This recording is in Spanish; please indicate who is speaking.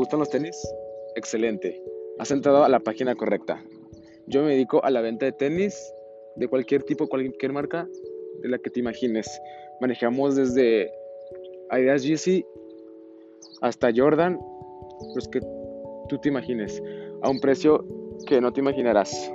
Speaker 1: gustan los tenis? Excelente. Has entrado a la página correcta. Yo me dedico a la venta de tenis de cualquier tipo, cualquier marca de la que te imagines. Manejamos desde Adidas Yeezy hasta Jordan, los que tú te imagines, a un precio que no te imaginarás.